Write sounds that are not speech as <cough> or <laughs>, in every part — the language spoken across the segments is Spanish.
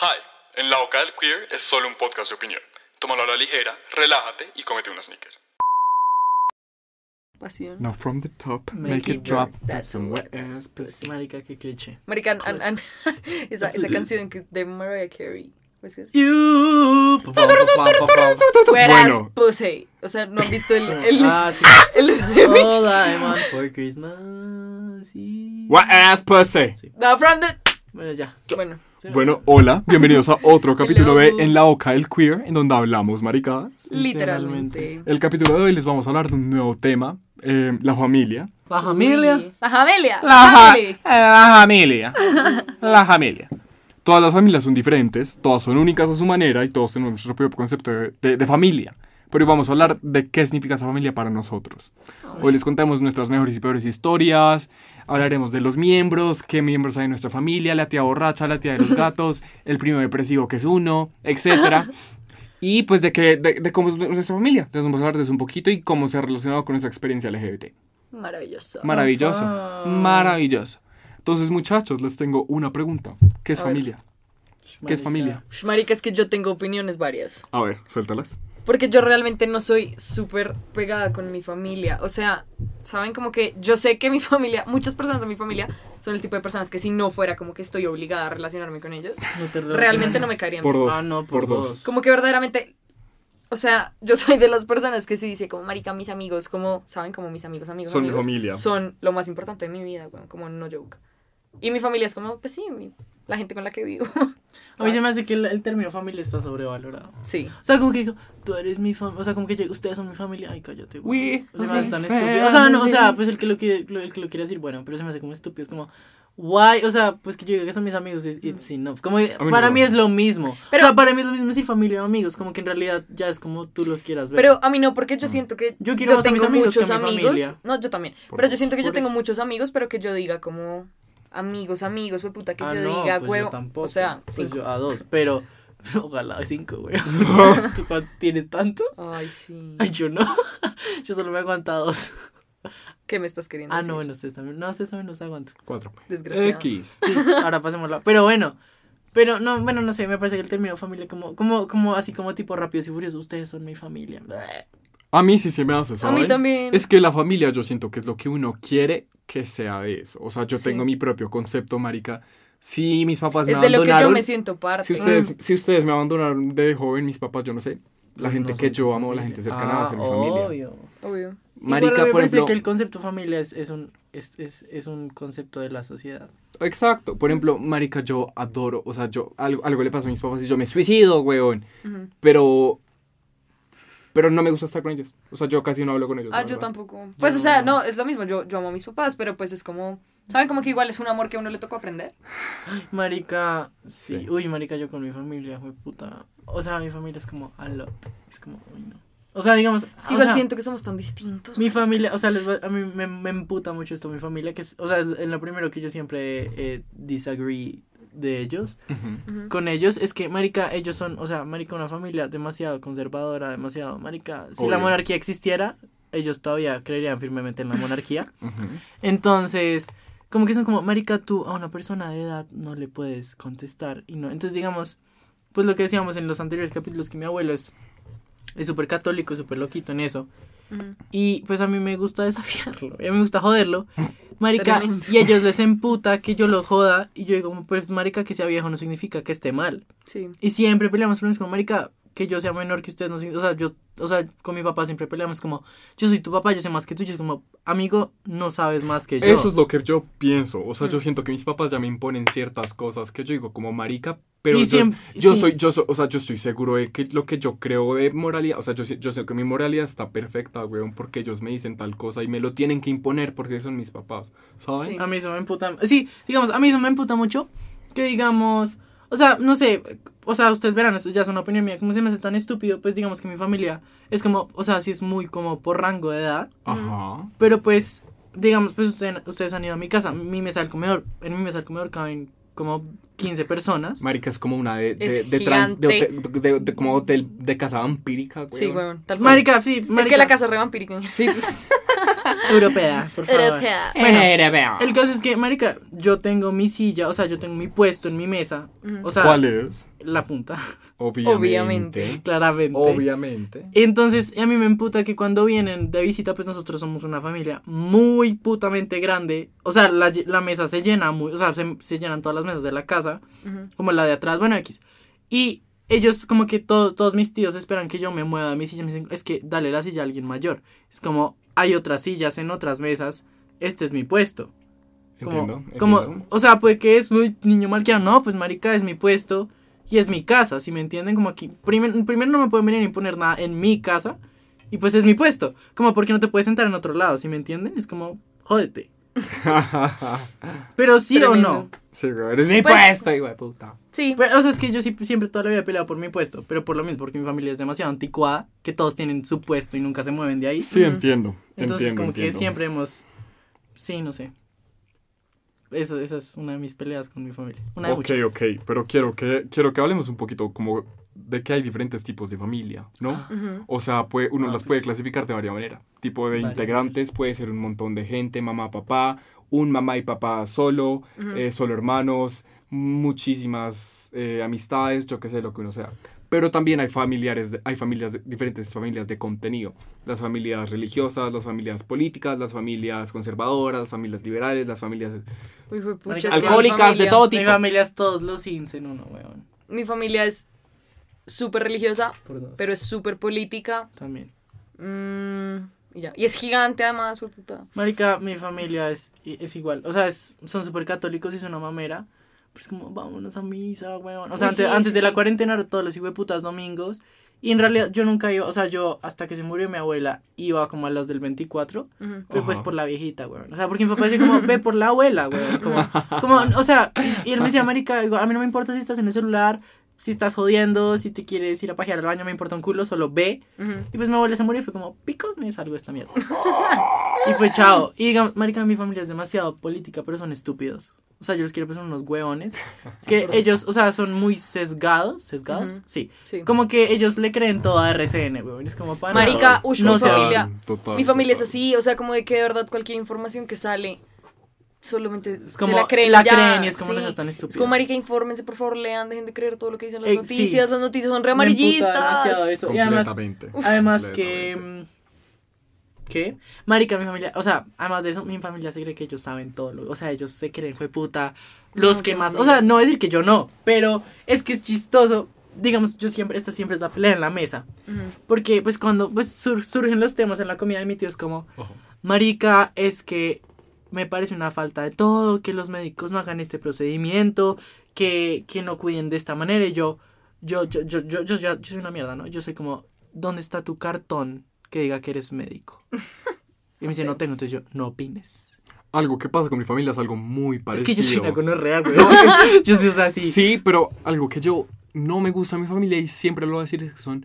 Hi, en La Boca del Queer es solo un podcast de opinión. Tómalo a la ligera, relájate y cómete una sneaker. Pasión. Now from the top, Make make, it it drop. That's some wet that's ass pussy. Marica, qué cliché. Marica, an- an- <laughs> esa, esa canción que de Mariah Carey. You. Pa, pa, pa, pa, pa. Wet Bueno. ass pussy. O sea, ¿no han visto el, el, Ah, sí. <laughs> el All I want for Christmas is- Wet ass pussy. No, from the... Bueno, ya. Bueno, Bueno, hola, bienvenidos a otro capítulo de. En la Boca del Queer, en donde hablamos maricadas. literalmente. El capítulo de hoy les vamos a hablar de un nuevo tema, eh, la familia. La familia. La familia. La, La fa- familia. la familia. <laughs> La familia. Todas las familias son diferentes, todas son únicas a su manera y todos tenemos nuestro propio concepto de, de- de familia. Pero hoy vamos a hablar de qué significa esa familia para nosotros. Hoy les contamos nuestras mejores y peores historias, hablaremos de los miembros, qué miembros hay en nuestra familia, la tía borracha, la tía de los <laughs> gatos, el primo depresivo que es uno, etc. <laughs> Y pues de, qué, de, de cómo es nuestra familia. Les vamos a hablar de eso un poquito y cómo se ha relacionado con nuestra experiencia LGBT. Maravilloso. Maravilloso. Maravilloso. Entonces, muchachos, les tengo una pregunta. ¿Qué es A ver. familia? ¿Qué es familia? Marica, es que yo tengo opiniones varias. A ver, suéltalas. Porque yo realmente no soy súper pegada con mi familia. O sea, saben como que yo sé que mi <laughs> familia, muchas personas de mi familia son el tipo de personas que si no fuera como que estoy obligada a relacionarme con ellos, No te realmente no me caerían Por bien. dos. Ah, no, por dos. Como que verdaderamente, o sea, yo soy de las personas que sí dice como, marica, mis amigos, como, ¿saben? Como mis amigos, amigos, Son mi familia. Son lo más importante de mi vida, weón, como no joke. Y mi familia es como, pues sí, mi- la gente con la que vivo. A mí se me hace que el, el término familia está sobrevalorado. sí. O sea, como que digo, tú eres mi familia. O sea, como que yo- ustedes son mi familia. Ay, cállate. güey. O sea, se me are hace tan estúpido. O sea, no, o sea, pues el que lo quiere, lo- el que lo quiere decir, bueno, pero se me hace como estúpido. Es como, why? O sea, pues que yo diga que son mis amigos, es it's enough. Como que para no. mí es lo mismo. Pero- o sea, para mí es lo mismo decir familia o amigos. Como que en realidad ya es como tú los quieras ver. Pero a mí no, porque yo siento que Yo quiero más a mis tengo amigos que a mi amigos. familia. No, yo también. Por pero yo siento que yo Por tengo eso. muchos amigos, pero que yo diga como amigos, amigos, fue puta, que ah, yo no, diga, pues huevo. yo tampoco. O sea, pues cinco. yo a dos, pero <laughs> ojalá cinco, güey. <laughs> <laughs> ¿Tú cuánto tienes tanto? Ay, sí. Ay, yo no. yo solo me aguanto a dos. ¿Qué me estás queriendo Ah, decir? no, bueno, ustedes también. No, ustedes también los aguanto. Cuatro. Desgraciado. X. Sí, ahora pasémosla. Pero bueno. Pero no, bueno, no sé, me parece que el término familia como, como, como así como tipo rápidos y furiosos, ustedes son mi familia. A mí sí se me hace, ¿saben? A mí también. Es que la familia yo siento que es lo que uno quiere que sea de eso. O sea, yo Sí. tengo mi propio concepto, marica. Si mis papás me es de lo que yo abandonaron... me siento parte. si, ustedes, si ustedes me abandonaron de joven, mis papás, yo no sé. La Pues gente no que yo amo, la gente cercana va a Ah, ser mi familia. obvio. Obvio. Marica, Igual por ejemplo... que el concepto familia es, es un es, es, es un concepto de la sociedad. Exacto. Por ejemplo, marica, yo adoro, o sea, yo algo, algo le pasa a mis papás y yo me suicido, weón. Pero pero no me gusta estar con ellos. O sea, yo casi no hablo con ellos. Ah, yo verdad. tampoco. Pues, o sea, no, es lo mismo. Yo, yo amo a mis papás, pero pues es como. ¿Saben? Como que igual es un amor que a uno le tocó aprender. Marica, sí. Sí. Uy, marica, yo con mi familia, fue puta. O sea, mi familia es como a lot. Es como, uy, no. O sea, digamos. Es que o igual sea, siento que somos tan distintos. Mi familia, o sea, les a mí me, me emputa mucho esto, mi familia, que es, o sea, es en lo primero que yo siempre eh, disagree de ellos, con ellos, es que, marica, ellos son, o sea, marica, una familia demasiado conservadora, demasiado, marica, si la monarquía existiera, ellos todavía creerían firmemente en la monarquía, <laughs> entonces, como que son como, marica, tú a una persona de edad no le puedes contestar, y no, entonces, digamos, pues lo que decíamos en los anteriores capítulos, que mi abuelo es, es súper católico, súper loquito en eso, Y pues a mí me gusta desafiarlo, y a mí me gusta joderlo. Marica, Tremendo. y a ellos les emputa que yo lo joda. Y yo digo, pues, marica, que sea viejo no significa que esté mal. Sí. Y siempre peleamos, es como, marica, que yo sea menor que ustedes no. O sea, yo, o sea, con mi papá siempre peleamos como, yo soy tu papá, yo sé más que tú. Y es como, amigo, no sabes más que yo. Eso es lo que yo pienso. O sea, Mm. yo siento que mis papás ya me imponen ciertas cosas que yo digo como marica, pero yo, siempre- yo sí. soy, yo soy, o sea, yo estoy seguro de que lo que yo creo de moralidad, o sea, yo, sé- yo sé que mi moralidad está perfecta, weón, porque ellos me dicen tal cosa y me lo tienen que imponer porque son mis papás, ¿saben? Sí. A mí eso me emputa. Sí, digamos, a mí eso me emputa mucho. Que digamos, o sea, no sé, o sea, ustedes verán, esto ya es una opinión mía, como se me hace tan estúpido, pues digamos que mi familia es como, o sea, sí es muy como por rango de edad. Ajá. Pero pues, digamos, pues ustedes, ustedes han ido a mi casa, mi mesa del comedor, en mi mesa del comedor caben como 15 personas. Marica es como una de, de, Es de trans, de, gigante. hotel- de- de- como hotel de casa vampírica, weón. Sí, weón. tal. Marica, sí, Es marica. que la casa re vampírica. Sí, <laughs> Europea, por favor. Europea. Bueno, Europea. el caso es que, marica, yo tengo mi silla, o sea, yo tengo mi puesto en mi mesa. O sea, ¿Cuál es? la punta, <laughs> Obviamente. Obviamente. claramente. Obviamente. Entonces, a mí me emputa que cuando vienen de visita, pues nosotros somos una familia muy putamente grande. O sea, la, la mesa se llena muy, o sea, se, se llenan todas las mesas de la casa, como la de atrás, bueno, X. Y ellos, como que to- todos mis tíos esperan que yo me mueva de mi silla. Me dicen, es que dale la silla a alguien mayor. Es como, hay otras sillas en otras mesas, este es mi puesto. Como, Entiendo. como, entiendo. o sea, pues que es muy niño malcriado. No, pues marica, es mi puesto y es mi casa, si me entienden? Como aquí, primer- primero no me pueden venir a imponer nada en mi casa y pues es mi puesto. Como porque no te puedes sentar en otro lado, si me entienden? Es como, jódete. <laughs> Pero sí o no. sí, güey, eres mi Pues- puesto, hijo de puta. Sí. Pero, o sea, es que yo sí- siempre toda la vida he peleado por mi puesto, pero por lo mismo, porque mi familia es demasiado anticuada, que todos tienen su puesto y nunca se mueven de ahí. Sí, entiendo. Entonces, entiendo, como que siempre hemos. Sí, no sé. Eso, esa es una de mis peleas con mi familia. Una de Ok, muchas. ok, pero quiero que, quiero que hablemos un poquito como de que hay diferentes tipos de familia, ¿no? Ujú. O sea, puede, uno Ah, las pues. puede clasificar de varias maneras. Tipo de Varias integrantes puede ser un montón de gente, mamá, papá, un mamá y papá solo, eh, solo hermanos, muchísimas eh, amistades, yo qué sé, lo que uno sea. Pero también hay familiares, de- hay familias, de- diferentes familias de contenido. Las familias religiosas, las familias políticas, las familias conservadoras, las familias liberales, las familias... Uy, fue pucha, mi alcohólicas, de todo Mi tipo. familia es todos los ins en uno, weón. Mi familia es súper religiosa, Por dos. pero es súper política. También. Mm, y ya. Y es gigante además, fue puta. Marica, mi familia es, es igual. O sea, es, son súper católicos y es una mamera. Pero es como, vámonos a misa, weón. O sea, Uy, antes, sí, antes sí, de la cuarentena era todos los putas domingos. Y en realidad yo nunca iba, o sea, yo hasta que se murió mi abuela iba como a los del 24. Ujú. Pero pues por la viejita, weón. O sea, porque mi papá decía como, ve por la abuela, weón. Como, como o sea, y, y él me decía, marica, digo, a mí no me importa si estás en el celular, si estás jodiendo, si te quieres ir a pajear al baño, me importa un culo, solo ve. Y pues mi abuela se murió y fue como, pico, me salgo de esta mierda. <laughs> <laughs> y fue chao. Y digamos, marica, mi familia es demasiado política, pero son estúpidos. O sea, yo los quiero pues son unos hueones. Es que ellos, o sea, son muy sesgados. ¿Sesgados? Sí. Sí. Como que ellos le creen todo a RCN, weón. Es como para. Marica, uy, no mi familia. Total, Mi familia es así, o sea, como de que de verdad cualquier información que sale solamente Es se como, la creen la ya, creen y es como, sí. no tan Es como, marica, infórmense, por favor, lean, dejen de creer todo lo que dicen las Eh, sí. noticias. Las noticias son re amarillistas. eso. Y además, Completamente. además que... mm, ¿Qué? Marica, mi familia, o sea, además de eso, mi familia se cree que ellos saben todo. lo- o sea, ellos se creen, fue puta, los No, que más. O sea, no decir que yo no, pero es que es chistoso. Digamos, yo siempre, esta siempre es la pelea en la mesa. Porque, pues, cuando pues, sur- surgen los temas en la comida de mi tío, es como, Ojo. Marica, es que me parece una falta de todo, que los médicos no hagan este procedimiento, que, que no cuiden de esta manera. Y yo, yo, yo, yo, yo, yo, yo, yo soy una mierda, ¿no? Yo soy como, ¿dónde está tu cartón que diga que eres médico? Y me dice, no tengo, entonces yo, no opines. Algo que pasa con mi familia es algo muy Es parecido. que yo soy una gonorrea, <laughs> güey. <laughs> yo soy, o sea, sí. Sí, pero algo que yo no me gusta a mi familia y siempre lo voy a decir es que son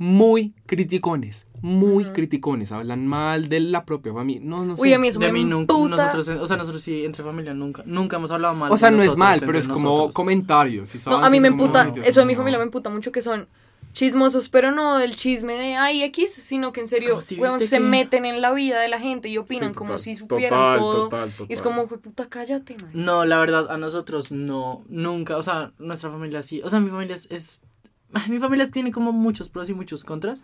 muy criticones, muy criticones, hablan mal de la propia familia. No, no sé. Uy, a mí eso De me mí nunca, nosotros, o sea, nosotros sí, entre familia nunca, nunca hemos hablado mal. o sea, de no es mal, pero es como comentarios. ¿sí No, a mí me emputa, eso de mi familia me emputa mucho que son chismosos, pero no del chisme de ay X, sino que en serio, si weón, se que- meten en la vida de la gente y opinan Sí, como si supieran total, todo. total, Y es como, "Jue puta, cállate, man. No, la verdad, a nosotros no, nunca, o sea, nuestra familia sí, o sea, mi familia es, es- <laughs> mi familia tiene como muchos pros y muchos contras,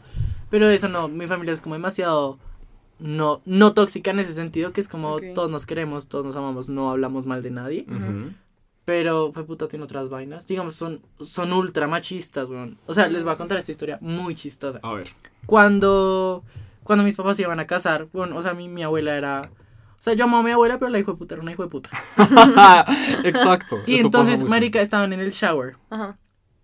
pero eso no, mi familia es como demasiado no, no tóxica en ese sentido, que es como Ok. todos nos queremos, todos nos amamos, no hablamos mal de nadie, Ujú. pero fue puta tiene otras vainas, digamos, son, son ultra machistas, weón. O sea, les voy a contar esta historia muy chistosa. A ver. Cuando, cuando mis papás se iban a casar, bueno, o sea, mi, mi abuela era... O sea, yo amo a mi abuela, pero la hijo de puta era una hijo de puta. <laughs> Exacto. Y entonces, marica, estaban en el shower. Ajá.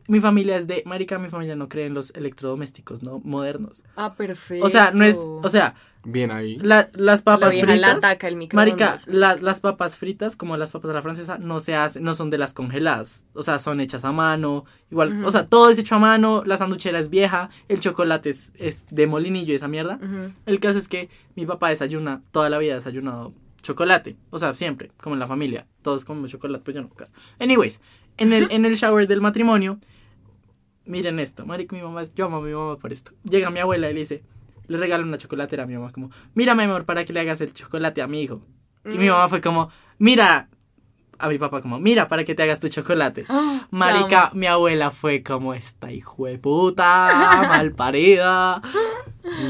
Mi familia es de, marica, mi familia no cree en los electrodomésticos, ¿no? Modernos. Ah, perfecto. O sea, no es, o sea, Bien ahí. la- las la papas vieja la fritas. ataca el Marica, microondas. las, las papas fritas, como las papas a la francesa, no se hacen, no son de las congeladas. O sea, son hechas a mano. Igual, o sea, todo es hecho a mano, la sanduchera es vieja, el chocolate es, es de molinillo y esa mierda. El caso es que mi papá desayuna, toda la vida ha desayunado chocolate. O sea, siempre, como en la familia. Todos comemos chocolate, pues yo no. caso. Anyways, en el, en el shower del matrimonio, miren esto, marica, mi mamá, yo amo a mi mamá por esto. Llega mi abuela y le dice, le regalo una chocolatera a mi mamá, como, mira, mi amor, para que le hagas el chocolate a mi hijo. Y mi Mm. mamá fue como, mira, a mi papá como, mira, para que te hagas tu chocolate. <gasps> Ah, Marica, mi abuela fue como, esta hijo de puta, <laughs> mal parida,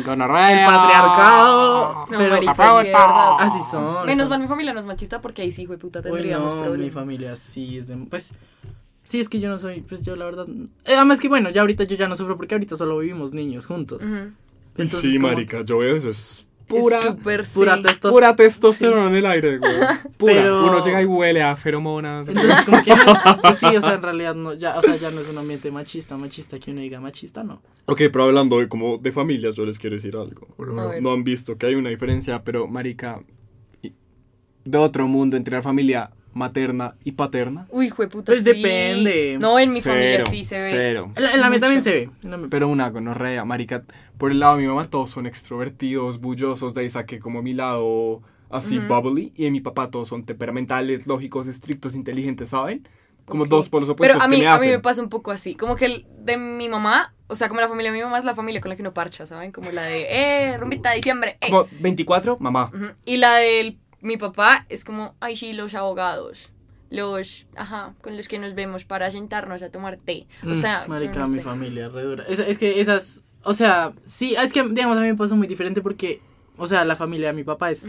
Gonorrea. el patriarcado. No, pero marica, sí, de verdad. así son. Menos son- mal mi familia no es machista porque ahí sí, hijo de puta, tendríamos Bueno, mi problemas. familia sí es de, pues sí es que yo no soy, pues yo la verdad, eh, además que bueno, ya ahorita yo ya no sufro porque ahorita solo vivimos niños juntos. Entonces, sí, como- marica, yo veo eso, es Es pura, súper, pura sí. testosterona. pura testosterona en el aire, güey. <laughs> Pura. Pero- Uno llega y huele a feromonas. Entonces como que es, <laughs> sí, o sea, en realidad no, ya, o sea, ya no es un ambiente machista, machista que uno diga machista, no. Ok, pero hablando de, como de familias, yo les quiero decir algo. No, han visto que hay una diferencia, pero marica, de otro mundo entre la familia materna y paterna. Uy, hijo de puta, Pues sí. depende. No, en mi Cero, familia sí se ve. Cero. En la, en la mía también se ve. la Pero una gonorrea, marica. Por el lado de mi mamá todos son extrovertidos, bullosos, de ahí saqué como mi lado así Ujú. bubbly. Y en mi papá todos son temperamentales, lógicos, estrictos, inteligentes, ¿saben? Como Ok. dos polos opuestos Pero a que mí, me a hacen. mí me pasa un poco así. Como que el de mi mamá, o sea, como la familia de mi mamá es la familia con la que uno parcha, ¿saben? Como la de, eh, rumbita de diciembre, eh. Como 24, mamá. Ujú. Y la de mi papá es como, ay, sí, los abogados. Los, ajá, con los que nos vemos para sentarnos a tomar té. O Mm, sea, marica, no mi sé. familia, re dura. Es, es que esas, o sea, sí, es que, digamos, a mí me pasó muy diferente porque, o sea, la familia de mi papá es.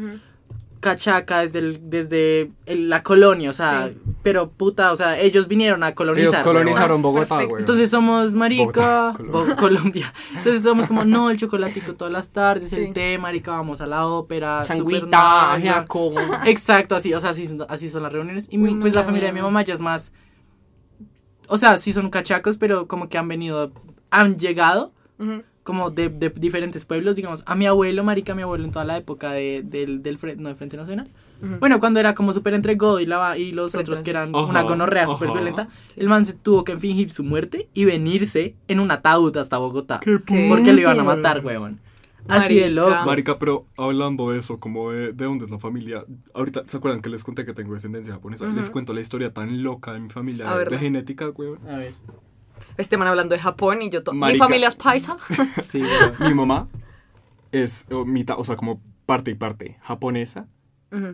Cachaca desde, el- desde el- la colonia, o sea, Sí. pero puta, o sea, ellos vinieron a colonizar. Ellos colonizaron. Bogotá, güey. Entonces somos marica, Bogotá, Bo- Colombia. Entonces somos como, no, el chocolatico todas las tardes, Sí. el té, marica, vamos a la ópera, Changuita, nalga. ajiaco. Exacto, así, o sea, así, son- así son las reuniones. Y Uy, no, pues la familia de mi mamá ya es más, o sea, sí son cachacos, pero como que han venido, han llegado Ujú. Como de, de diferentes pueblos, digamos, a mi abuelo, marica, mi abuelo en toda la época de, del, del Frente, no, del Frente Nacional. Ujú. Bueno, cuando era como súper entre God y, la, y los Frente otros que eran Ajá, una gonorrea súper violenta, el man se tuvo que fingir su muerte y venirse en un ataúd hasta Bogotá. ¡Qué Porque lo iban a matar, huevón. Así de Marica. loco. Marica, pero hablando de eso, como de, de dónde es la familia, ahorita, ¿se acuerdan que les conté que tengo descendencia japonesa? Ujú. Les cuento la historia tan loca de mi familia, A de, verla. de genética, güey. A ver. Este man hablando de Japón y yo... to- Mi familia es paisa. <laughs> Sí. <laughs> Mi mamá es o, mitad, o sea, como parte y parte japonesa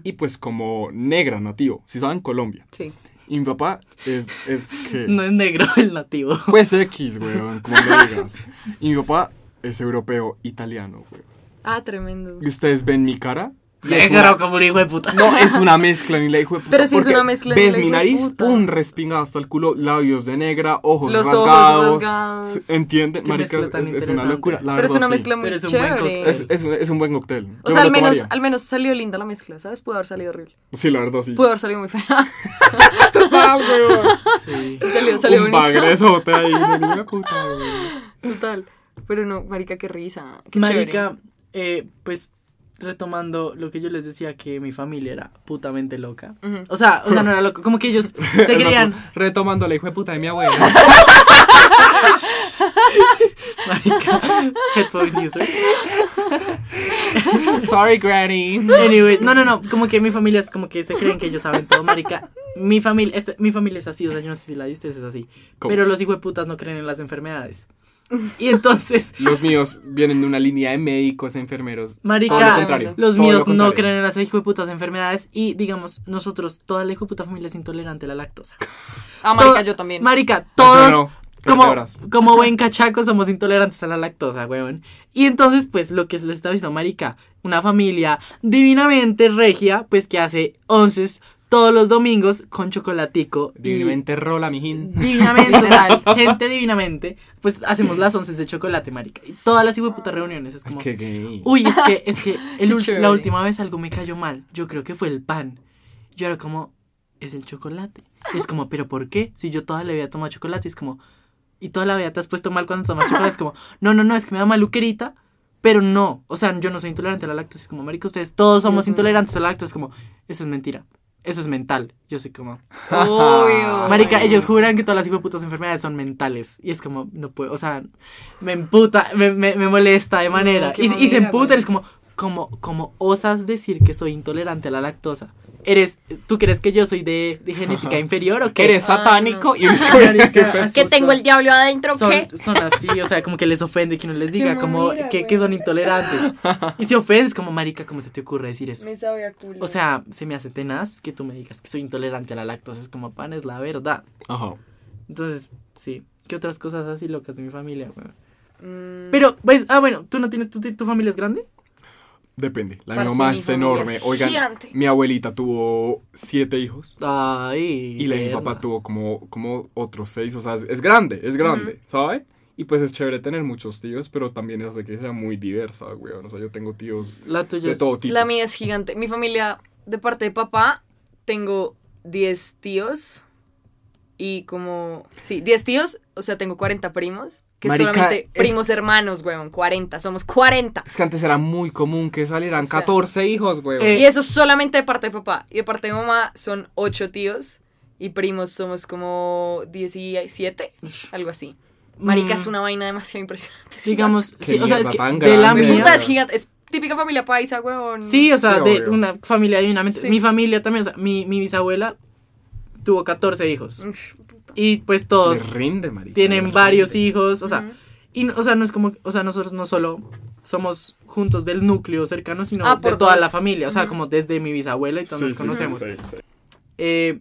y pues como negra nativo, si saben, Colombia. Sí. Y mi papá es, es que... No es negro <laughs> el nativo. Pues X, weón, como lo digas. Y mi papá es europeo italiano, weón. Ah, tremendo. Y ustedes ven mi cara. Es Negro una- como un hijo de puta. No, es una mezcla ni la hijo de puta. Pero sí es una mezcla ni Ves mi nariz, pum, respingada hasta el culo, labios de negra, ojos Los ojos rasgados. rasgados. Se- ¿Entienden? Qué Marica, mezcla es, tan es- es una interesante. locura. La Pero es verdad, una sí. mezcla muy Pero es un buen chévere. cóctel. Es, es, un- es un buen cóctel. O Yo sea, al menos, tomaría. al menos salió linda la mezcla, ¿sabes? Pudo haber salido horrible. Sí, la verdad, sí. Pudo haber salido muy fea. <laughs> Total, weón. Sí. salió, salió un bagresote ahí, de <laughs> puta, weón. Total. Pero no, marica, qué risa. Qué Marica, eh, pues retomando lo que yo les decía que mi familia era putamente loca. O sea, o sea, no era loco, como que ellos <laughs> se creían, Retomando la hijo de puta de mi abuela. <laughs> marica, headphone users. Sorry, granny. Anyways, no, no, no, como que mi familia es como que se creen que ellos saben todo, marica. Mi familia, este- mi familia es así, o sea, yo no sé si la de ustedes es así. ¿Cómo? Pero los putas no creen en las enfermedades. Y entonces, <laughs> Los míos vienen de una línea de médicos, enfermeros. Marica, todo lo contrario. los todo lo míos no creen en las putas enfermedades y digamos, nosotros, toda la puta familia es intolerante a la lactosa. <laughs> Ah, marica, Todo- yo también. Marica, todos, no, como, como buen cachaco, somos intolerantes a la lactosa, weón. Y entonces, pues, lo que les estaba diciendo, marica, una familia divinamente regia, pues, que hace onces todos los domingos con chocolatico. y- Divinamente rola, mijín. Divinamente, o sea, gente divinamente, pues hacemos las once de chocolate, marica. Y todas las putas reuniones es como, Qué gay. uy, es que, es que <laughs> el la última vez algo me cayó mal. Yo creo que fue el pan. Yo era como, es el chocolate. Y es como, ¿pero por qué? Si yo toda la vida tomo chocolate, es como, y toda la vida te has puesto mal cuando tomas chocolate, es como, no, no, no, es que me da maluquerita. Pero no, o sea, yo no soy intolerante a la lactosa. Es como, marica, ustedes todos somos intolerantes a la lactosa. Es como, eso es mentira. Eso es mental. Yo soy como, <laughs> Obvio. Marica, ellos juran que todas las putas enfermedades son mentales. Y es como, no puedo, o sea, me emputa, me, me, me molesta de manera. y, y se emputan, güey. es como, ¿cómo, cómo osas decir que soy intolerante a la lactosa? ¿Eres, ¿Tú crees que yo soy de, de genética inferior o qué? Eres Ah, satánico y eres <laughs> Que así tengo el diablo adentro, son, ¿qué? son así, o sea, como que les ofende que uno les diga Qué como que, que son intolerantes. Y si ofendes, como marica, ¿cómo se te ocurre decir eso? Me sabe a culo. O sea, se me hace tenaz que tú me digas que soy intolerante a la lactosa. Es como pan, es la verdad. Ajá. Entonces, sí. ¿Qué otras cosas así locas de mi familia, güey? Mm, Pero, pues, ah, bueno, ¿tú no tienes, tu, tu familia es grande? Depende. La Parce, mi mamá es enorme. es Oigan, gigante. mi abuelita tuvo siete hijos. Ay. Y la de mi papá tuvo como, como otros seis. O sea, es, es grande, es grande, ¿sabes? Y pues es chévere tener muchos tíos, pero también hace que sea muy diversa, weón. O sea, yo tengo tíos La tuya de es... todo tipo. La mía es gigante. Mi familia, de parte de papá, tengo 10 tíos. Y como. Sí, 10 tíos. O sea, tengo 40 primos. Que Marica, solamente es- primos hermanos, weón. 40. Somos 40. Es que antes era muy común que salieran O sea, 14 hijos, weón. eh, Y eso solamente de parte de papá. Y de parte de mamá son 8 tíos. Y primos somos como 17. Algo así. Marica, Mm. es una vaina demasiado impresionante. Digamos, sí, o sea, es que de la mía... puta es gigante. Es típica familia paisa, weón. Sí, o sea, Sí, de obvio. una familia divinamente. Sí. Mi familia también, o sea, mi, mi bisabuela tuvo 14 hijos. Uf, Y pues todos Les rinde, marica. tienen varios rinde. hijos, o sea, y no- o sea, no es como, o sea, nosotros no solo somos juntos del núcleo cercano, sino Ah, de por toda dos. la familia, o sea, como desde mi bisabuela y todos Sí, nos conocemos. sí, sí, sí. Eh,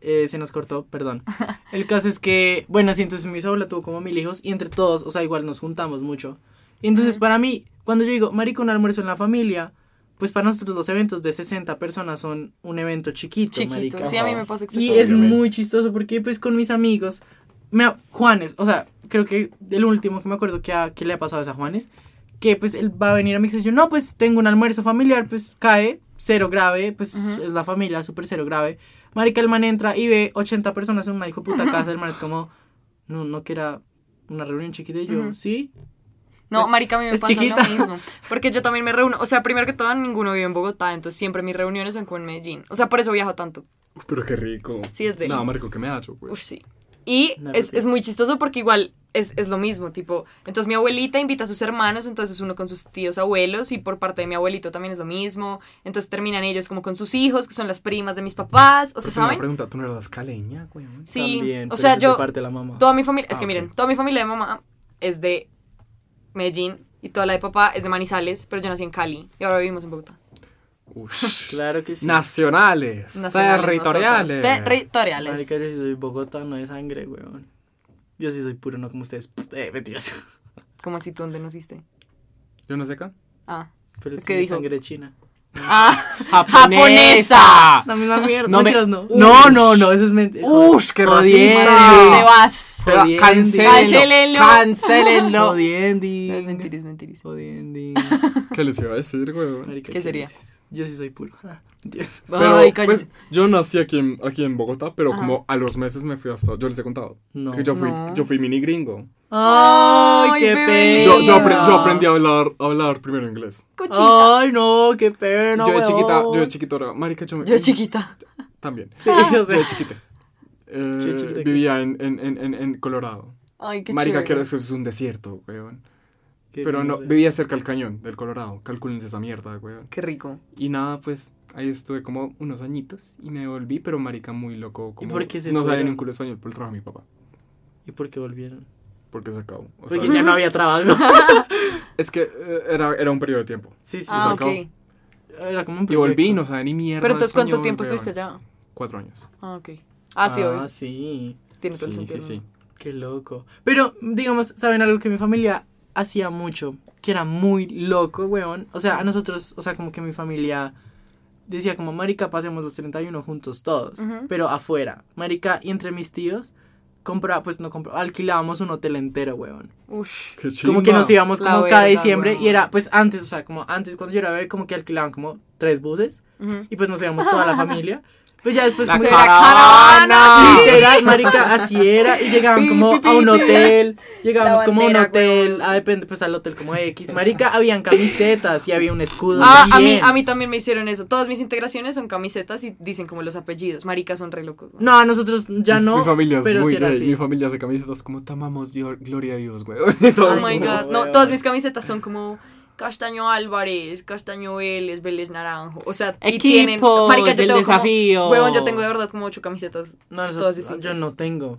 eh, se nos cortó, perdón. <laughs> El caso es que, bueno, sí, entonces mi bisabuela tuvo como mil hijos y entre todos, o sea, igual nos juntamos mucho. Y entonces para mí, cuando yo digo, marico, un almuerzo en la familia, pues para nosotros los eventos de 60 personas son un evento chiquito, Chiquito. marica. Sí, a mí me pasa Y exactamente. es Obviamente. muy chistoso porque pues con mis amigos, me, Juanes, o sea, creo que el último que me acuerdo que, le ha pasado es a Juanes, que pues él va a venir a mi y yo, no, pues tengo un almuerzo familiar, pues cae, cero grave, pues es la familia, súper cero grave. Marica, el man entra y ve 80 personas en una hijo puta casa, el man es como, no, no que era una reunión chiquita y yo. ¿sí? No, Es- marica, a mí me pasa chiquita. lo mismo. Porque yo también me reúno. O sea, primero que todo, ninguno vive en Bogotá. Entonces, siempre mis reuniones son con Medellín. O sea, por eso viajo tanto. Uf, Pero qué rico. Sí, es de- No, marico, que me ha hecho, güey. Uf, sí. Y No, es, es muy chistoso porque igual es, es lo mismo, tipo, entonces mi abuelita invita a sus hermanos, entonces uno con sus tíos abuelos y por parte de mi abuelito también es lo mismo, entonces terminan ellos como con sus hijos, que son las primas de mis papás, o sea, Pues una ¿saben? pregunta, ¿tú no eras caleña, güey? Sí, También, o sea, de yo, parte de la mamá. toda mi familia, es Ah, que miren, toda mi familia de mamá es de Medellín y toda la de papá es de Manizales, pero yo nací en Cali y ahora vivimos en Bogotá. Ush. <laughs> Claro que sí. Nacionales, Nacionales territoriales. nosotros, Territoriales. Marica, yo sí soy Bogotá, no de sangre, weón. Yo sí soy puro, no como ustedes. <laughs> Eh, mentiras. ¿Cómo así tú dónde naciste? Yo no sé acá. Ah. Pero Es que dijo- sangre china. Ah, ¡Japonesa! La misma mierda. No No, me- no. No, no, no, eso es mentira. Ush, qué racista. te vas. Cancelenlo. Cancélenlo. Jodiendi. No, es mentiris, mentiris. Jodiendi. <laughs> ¿Qué les iba a decir, güey? ¿Qué sería? Yo sí soy puro. Ah. Pero, Ay, pues, yo nací aquí en, aquí en Bogotá, pero Ajá. como a los meses me fui hasta... Yo les he contado. No. Que yo fui, No. yo fui mini gringo. Ay, qué pena. Yo, yo, apre- yo aprendí a hablar, a hablar primero inglés. Cochita. Ay, no, qué pena. yo de chiquita, yo de chiquito era... Marica, yo... me- Yo chiquita. <laughs> También. Sí, o Yo de chiquita. Eh, Yo de chiquita, ¿qué? vivía en, en, en, en, en Colorado. Ay, qué Marica, que chévere. eso es un desierto, weón. qué Pero no, vivía cerca del cañón del Colorado. Calculen esa mierda, weón. Qué rico. Y nada, pues ahí estuve como unos añitos y me volví, pero marica muy loco. Como por qué se no sabía fueron? ni un culo español por el trabajo de mi papá. ¿Y por qué volvieron? Porque se acabó. O sea, Porque ya no <laughs> había trabajo. <laughs> es que eh, era, era un periodo de tiempo. Sí, sí, Ah, se acabó. Pero Era como un Y volví y proyecto. no sabía ni mierda. entonces, de ¿cuánto tiempo estuviste allá? Cuatro años. Ah, ok. Ah, sí, Ah, obvio. sí. Tiene todo el Sí, sentido. sí, sí. Qué loco. Pero, digamos, ¿saben algo que mi familia hacía mucho? Que era muy loco, weón. O sea, a nosotros, o sea, como que mi familia decía como, marica, pasemos los 31 juntos todos. Pero afuera. Marica, y entre mis tíos, compra, pues no compró, alquilábamos un hotel entero, weón. Ush. Qué Como que nos íbamos La como cada diciembre weón. y era, pues antes, o sea, como antes, cuando yo era bebé, como que alquilaban como tres buses y pues nos íbamos toda la <laughs> familia. Pues ya después La como que- caravana. Sí, literal, marica, así era. Y llegaban como a un hotel. Llegábamos como a un hotel. Ah, depende, pues al hotel como X. Marica, habían camisetas y había un escudo. Ah, a mí, también. a mí también me hicieron eso. Todas mis integraciones son camisetas y dicen como los apellidos. Maricas son re locos. ¿no? No, a nosotros ya no. Mi familia es pero muy sí era así. Mi familia hace camisetas como te amamos, Dios, gloria a Dios, güey. <laughs> Oh my como- god. No, todas mis camisetas son como Castaño Álvarez, Castaño Vélez, Vélez Naranjo. O sea, y Equipos tienen. Marica, yo del tengo como- desafío. huevón, yo tengo de verdad como ocho camisetas. No, todas nosotros, distintas. yo no tengo.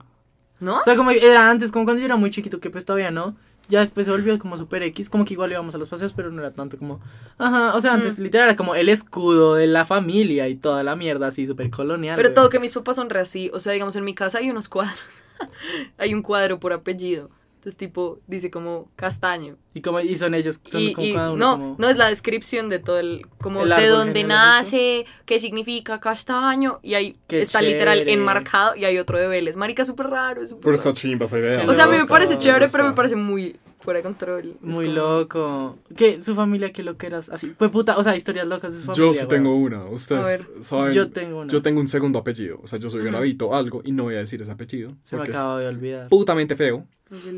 ¿No? O sea, como que era antes, como cuando yo era muy chiquito, que pues todavía no. Ya después se volvió como super X, como que igual íbamos a los paseos, pero no era tanto como. Ajá, o sea, antes Mm. literal era como el escudo de la familia y toda la mierda así, súper colonial. Pero todo que mis papás son re así. O sea, digamos, en mi casa hay unos cuadros. <laughs> hay un cuadro por apellido. Entonces, tipo, dice como castaño. Y, como, y son ellos, son Y, como y cada uno. no, como... no es la descripción de todo el, como El de dónde nace, qué significa castaño, y ahí Qué está literal enmarcado, y hay otro de Vélez. Marica, súper raro, súper está chimba esa idea. O sea, a mí me parece chévere, pero me parece muy fuera de control. Muy como- loco. ¿Qué? ¿Su familia qué lo que eras? Así. Fue puta, o sea, historias locas de su familia. Yo sí tengo una. Ustedes A ver. saben. Yo tengo una. Yo tengo un segundo apellido. O sea, yo soy Ujú. Gravito algo y no voy a decir ese apellido. Se me acaba de olvidar. putamente feo.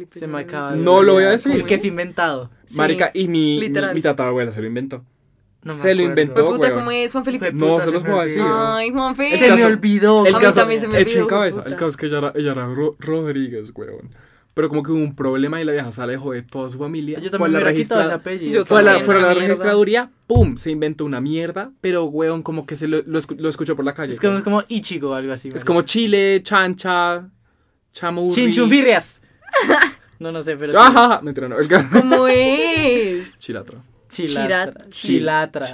Se me acaba de No lo voy a decir. El que es inventado. Sí, Marica, y mi, mi, literal. mi tatarabuela se lo inventó. No Se lo inventó. Fue puta. ¿cómo es Juan Felipe? Fue No, puta, se los me puedo decir. olvidó. Ay, Juanfe. El Se caso- me olvidó. El A mí caso, también se me eche en olvidó, cabeza. puta. El caso es que ella era, ella era Ro- Rodríguez, weón. Pero como que hubo un problema y la vieja se alejó de toda su familia. Yo Fue a también me la ese apellido. Yo Fue a la, también, fue a la mierda. registraduría, ¡pum! Se inventó una mierda, pero, weón, como que se lo, lo, escu- lo escuchó por la calle. Es como, es como Ichigo o algo así. Es como chile, chancha, chamurri. Chinchunfirrias. <laughs> no, no sé, pero sí. Ajá, mentira, no. El ¿Cómo <laughs> es? Chilatra. Chilatra. Chilatra.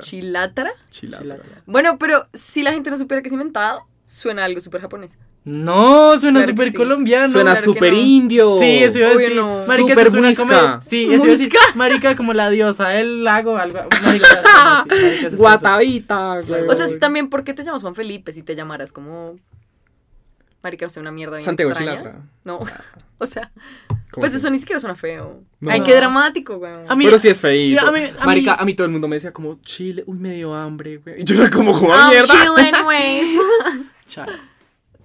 Chilatra. ¿Chilatra? Bueno, pero si la gente no supiera que es inventado, suena algo súper japonés. No, suena Claro súper sí. colombiano. Suena claro súper no. indio. Sí, eso iba a decir. no. Marica, Súper eso suena como... Sí, eso iba a decir. Marica, como la diosa del lago, algo. <laughs> Marica, así, Guatavita. O sea, también, ¿por qué te llamas Juan Felipe si te llamaras como... Marica, no sé, una mierda bien Santiago extraña? Chilatra. No, <laughs> o sea, ¿Cómo pues que? eso ni siquiera suena feo. No. Ay, qué dramático, weón. A mí- Pero sí es feíto. a mí- a Marica, mí- a mí todo el mundo me decía como, chile, uy, me dio hambre, güey. Y yo era como, como mierda. chill <laughs> anyways. Chao.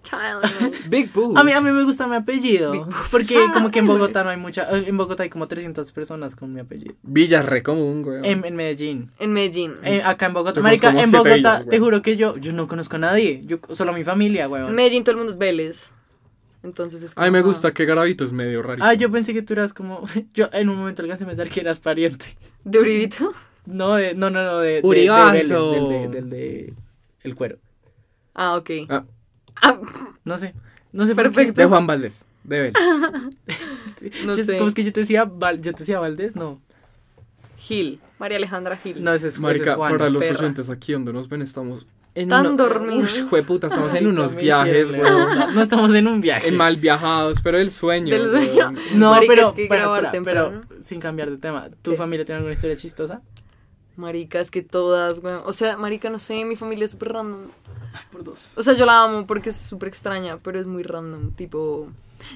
Child <laughs> anyways. Big boobs. A mí, a mí me gusta mi apellido. Big boobs. Porque como que en. Bogotá no hay mucha. En Bogotá hay como 300 personas con mi apellido. Villa re común, güey. En, en Medellín. En Medellín. Eh, acá en Bogotá. Marica, en Bogotá, te güey. juro que yo, yo no conozco a nadie. Yo solo a mi familia, En weón. Medellín todo el mundo es Vélez. Entonces es como... A mí me ah, gusta que Garavito es medio raro. Ah, yo pensé que tú eras como. <laughs> Yo en un momento alcancé a pensar que eras pariente. ¿De Uribito? No, de, no, no, no, de. de- de. Vélez, del de, del de. El cuero. Ah, ok. Ah, Ah, No sé. No sé. Perfecto. de Juan Valdés. De Vélez. <laughs> Sí. No Yo- sé. ¿Cómo es que yo te decía? Val- yo te decía Valdés? No. Gil. María Alejandra Gil. No, ese es, ese es Marica, Juan. para los perra. oyentes aquí donde nos ven, estamos en Tan dormidos. Ush, jueputa, estamos en Marica, unos viajes, güey. No estamos en un viaje. En mal viajados, pero el sueño. Del sueño. No, Marica, pero, es que pero, espera, sin cambiar de tema. ¿Tu ¿Qué? familia tiene alguna historia chistosa? Marica, es que todas, weón. O sea, marica, no sé, mi familia es súper random. Por dos. O sea, yo la amo porque es súper extraña, pero es muy random, tipo...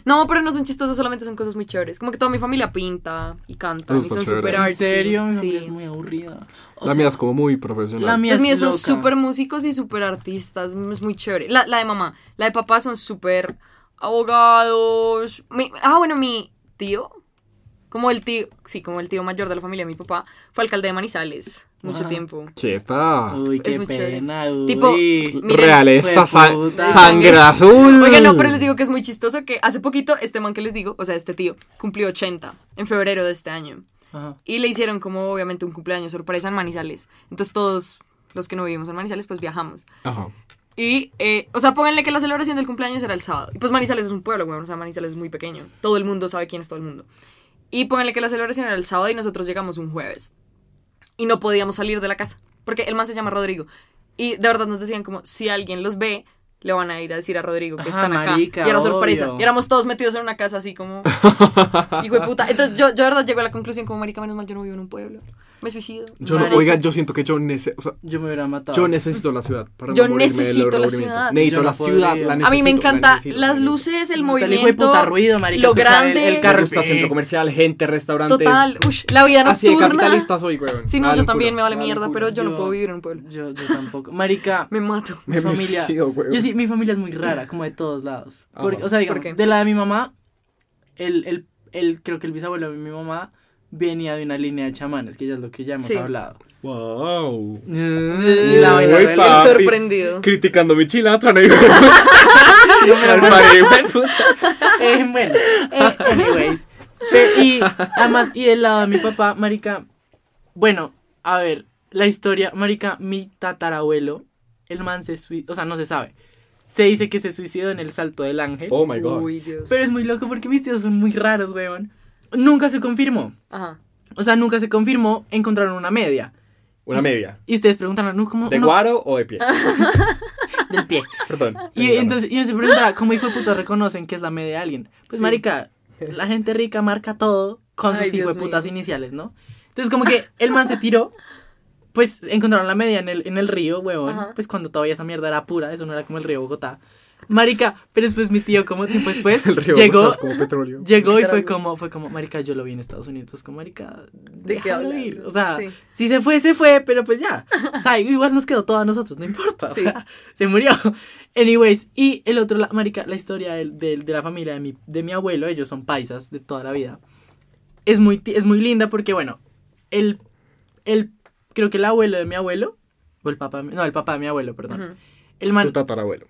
No, pero no son chistosos, solamente son cosas muy chéveres. Como que toda mi familia pinta y canta y Eso son súper ¿En artsy. serio? Mi Sí. familia es muy aburrida. O La sea, mía es como muy profesional. La mía Los es míos son súper músicos y súper artistas, es muy chévere. La, la de mamá, la de papá son súper abogados. Mi- ah, bueno, mi tío, como el tío, sí, como el tío mayor de la familia de mi papá, fue alcalde de Manizales mucho Ajá. tiempo. Quieta. Uy, Es qué muy chévere. pena, uy. Tipo, miren, Realeza, sangre azul. Oiga, no, pero les digo que es muy chistoso que hace poquito este man que les digo, o sea, este tío, cumplió 80 en febrero de este año. Ajá. Y le hicieron como obviamente un cumpleaños sorpresa en Manizales. Entonces todos los que no vivimos en Manizales pues viajamos. Ajá. Y, eh, o sea, pónganle que la celebración del cumpleaños era el sábado. Y pues Manizales es un pueblo, weón, o sea, Manizales es muy pequeño. Todo el mundo sabe quién es todo el mundo. Y pónganle que la celebración era el sábado y nosotros llegamos un jueves. Y no podíamos salir de la casa. Porque el man se llama Rodrigo. Y de verdad nos decían como, si alguien los ve, le van a ir a decir a Rodrigo que Ajá, están acá. marica, y era sorpresa. Y éramos todos metidos en una casa así como... <laughs> Hijo de puta. Entonces yo, yo de verdad llego a la conclusión como, marica, menos mal yo no vivo en un pueblo. Me suicido. Yo no, oiga, yo siento que yo, nece- o sea, Yo me hubiera matado. yo necesito la ciudad. Para Yo no necesito la ciudad. Necesito Yo la no ciudad. La a mí me necesito, la encanta necesito, las la necesito. luces, el gusta el hijo de movimiento, puta ruido, marica, lo escuchar el- grande. el carro. Me gusta centro comercial, gente, restaurantes. Total, ush, la vida Así de nocturna. capitalista soy, weón. Sí, no, yo también me vale da mierda, pero yo, no puedo vivir en un pueblo. Yo, yo tampoco. Marica, <laughs> Me mato. mi Me familia. suicido, güey. Yo sí, mi familia es muy rara, como de todos lados. Porque, o sea, digamos, de la de mi mamá, el, el, el, creo que el bisabuelo de mi mamá venía de una línea de chamanes, que ya es lo que ya hemos Sí. hablado. Wow. La vaina Uy, papi. sorprendido. Criticando mi chilatra, no digo. <laughs> Puta. Eh, bueno, eh, anyways. Y además, y del lado de mi papá, marica, Bueno, a ver, la historia, marica, mi tatarabuelo, el man se suicidó, o sea, no se sabe. Se dice que se suicidó en el Salto del Ángel. Oh my god. Uy, Dios. Pero es muy loco porque mis tíos son muy raros, weón. Nunca se confirmó. Ajá. O sea, nunca se confirmó, encontraron una media. Una media. Y ustedes preguntan, ¿no? ¿Cómo? ¿De uno- guaro o de pie? <laughs> Del pie. Perdón. Y entonces, y uno se preguntará, ¿cómo hijo de puta reconocen que es la media de alguien? Pues, Sí. marica, la gente rica marca todo con sus Ay, hijo de putas iniciales, ¿no? Entonces, como que el man se tiró, pues encontraron la media en el, en el río, huevón. Ajá. Pues cuando todavía esa mierda era pura, eso no era como el río Bogotá. Marica, pero después mi tío, como tiempo después, <laughs> El río llegó, como petróleo. llegó y fue como, fue como, marica, yo lo vi en Estados Unidos, entonces como, marica, ¿De qué déjalo hablas? ir. O sea, Sí. si se fue, se fue, pero pues ya. O sea, igual nos quedó todo a nosotros, no importa. Sí. O sea, se murió. Anyways, y el otro, la, marica, la historia del- del- de, la familia de mi, de mi abuelo, ellos son paisas de toda la vida. Es muy, es muy linda porque, bueno, el, el, creo que el abuelo de mi abuelo, o el papá, de mi- no, el papá de mi abuelo, perdón. Ujú. El man, Tu tatarabuelo.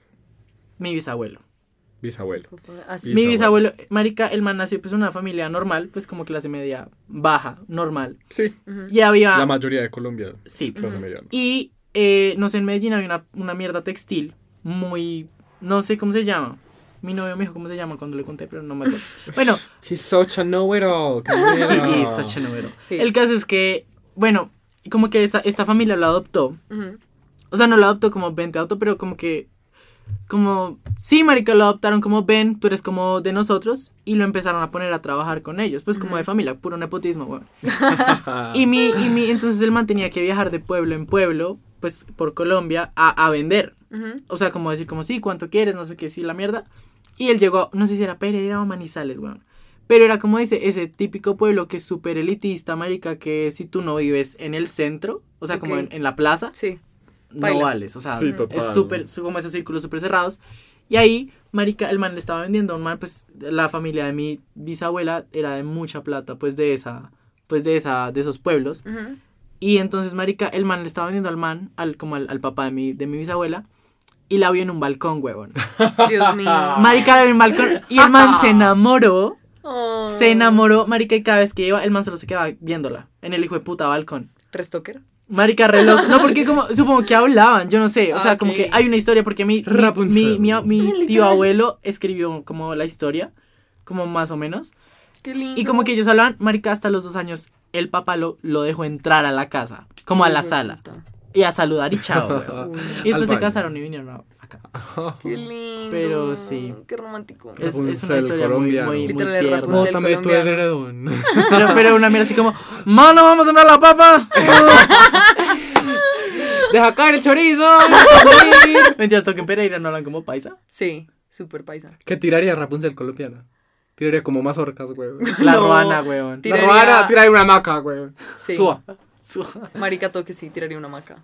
Mi bisabuelo. Bisabuelo. Así. Mi Bisabuelo. marica, el man nació pues en una familia normal, pues como clase media baja, normal. Sí. Y había... La mayoría de Colombia. Sí. es clase mediana. Y, eh, no sé, en Medellín había una, una mierda textil muy... No sé cómo se llama. Mi novio me dijo cómo se llama cuando le conté, pero no me acuerdo. <laughs> Bueno, He's such a know-it-all. y <laughs> such a. Yes. El caso es que, bueno, como que esa- esta familia lo adoptó. O sea, no lo adoptó como ven, te adoptó, pero como que... Como... Sí, marica, lo adoptaron como ven, tú eres como de nosotros. Y lo empezaron a poner a trabajar con ellos. Pues como de familia, puro nepotismo, weón. <laughs> Y mi, y mi, entonces él mantenía que viajar de pueblo en pueblo, pues por Colombia, a, a vender. O sea, como decir, como sí, cuánto quieres, no sé qué, sí, la mierda. Y él llegó, no sé si era Pereira o Manizales, weón. Pero era como ese, ese típico pueblo que es súper elitista, marica, que si tú no vives en el centro, o sea, como en, en la plaza, Sí. No Baila. vales. O sea, Sí, es súper, como esos círculos súper cerrados. Y ahí, marica, el man le estaba vendiendo a un man, pues, la familia de mi bisabuela era de mucha plata, pues, de esa, pues, de esa, de esos pueblos. Ujú. Y entonces, marica, el man le estaba vendiendo al man, al, como al, al papá de mi, de mi bisabuela, y la vio en un balcón, huevón. <laughs> Dios mío. Marica la vio en un balcón, y el man se enamoró, Oh. se enamoró, marica, y cada vez que iba, el man solo se quedaba viéndola, en el hijo de puta balcón. ¿Restoker? Marica, reloj. No, porque como, <laughs> supongo que hablaban, yo no sé. O sea, Ah, como que hay una historia porque mi, mi, mi, mi- mi <laughs> tío abuelo escribió como la historia, como más o menos. Qué lindo. Y como que ellos hablaban, marica, hasta los dos años, el papá lo, lo dejó entrar a la casa, como a la sala, y a saludar y chao. Uy, <laughs> Y después se casaron y vinieron a- acá. <laughs> Qué lindo. Pero sí. Qué romántico. Es, una historia muy, muy, muy tierna. Rapunzel. Bótame tu edredón. Pero, pero una mierda así como, mano, vamos a sembrar la papa. <laughs> Deja caer el chorizo. <laughs> Mentiras, toque en Pereira, no hablan como paisa. Sí, súper paisa. ¿Qué tiraría Rapunzel colombiana? Tiraría como mazorcas, güey. La No. ruana, weón. La ruana tiraría una maca, güey. Sí. Sua. Sua. Marica toque sí, tiraría una maca.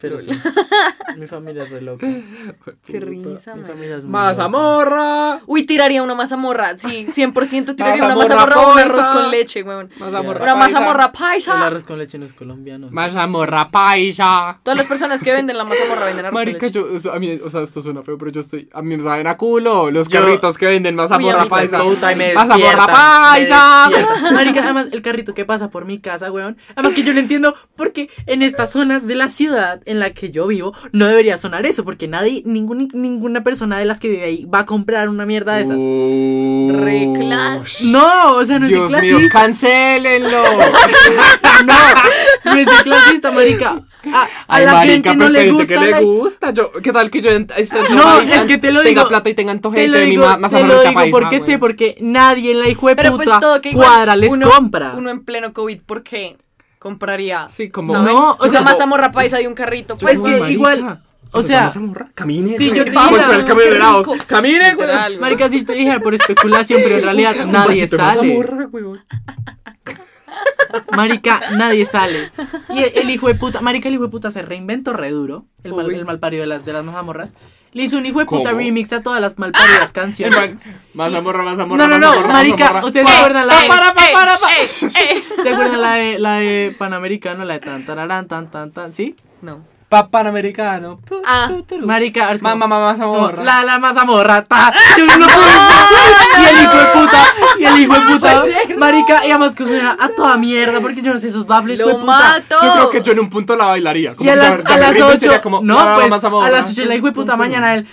Pero sí. <laughs> Mi familia es re loca. <laughs> Qué risa, Mi man. familia es muy Mazamorra. Uy, tiraría una mazamorra. Sí, 100% <laughs> tiraría una Mazamorra o un arroz paisa. con leche, weón. Mazamorra Una paisa. mazamorra El paisa. arroz con leche no es colombiano. Mazamorra paisa. Todas las personas que venden la mazamorra venden arroz Marica, con leche. yo, o sea, a mí, o sea, esto suena feo, pero yo estoy, a mí me saben a culo los Yo- carritos que venden Uy, a mazamorra mí paisa. también. Puta, y me Mazamorra me paisa. Marica, además el carrito que pasa por mi casa, weón. Además que yo no entiendo porque en estas zonas de la ciudad en la que yo vivo no debería sonar eso, porque nadie, ningún, ninguna persona de las que vive ahí va a comprar una mierda de esas. Uh, Re clas- No, o sea, no es Dios de mío, clasista. cancélenlo. <laughs> No, no es de clasista, marica. A, a Ay, la marica, gente no pues que le gusta que le gusta. Yo, ¿Qué tal que yo No, es que te lo tenga digo- plata y tenga antojete Te lo de mi digo, ma- te lo digo porque sé, porque nadie en la hijo de Pero pues puta todo que igual cuadra les uno, compra. Uno en pleno COVID, ¿por qué compraría? Sí, como... ¿saben? No, o sea, una mazamorra paisa de un carrito. Pues Pues, que Marica, igual, o ¿nos sea? Camine, si yo te Vamos dijera- por el camino qué de helados. rico. Camine, güey. Marica, si te dijera por especulación, pero en realidad nadie sale. mazamorra, güey. Marica, nadie sale. Y el, el hijo de puta, Marica, el hijo de puta se reinventó re duro. El, mal, el malparido de las, de las mazamorras. Le hizo un hijo de puta remix a todas las malparidas <laughs> canciones. Mazamorra, mazamorra, No, no, no, mazamorra, marica, ustedes se acuerdan la de... ¿Se acuerdan la de, la de Panamericano? La de tan, tararán, tan, tan, tan, ¿sí? No. Pa- Panamericano. Tu, Ah. Marica, Mamá, mamá, mazamorra. La, la mazamorra, ta. Yo no lo puedo decir. Y el hijo de puta, y el hijo de puta, puede ser, marica, y además que suena a toda mierda, porque yo no sé, esos baffles, Lo mato. Yo creo que yo en un punto la bailaría. Como Y a que las, a me las rindo y 8, sería como, no, "Ya, pues, más amor". a las 8 de la hijo de puta mañana él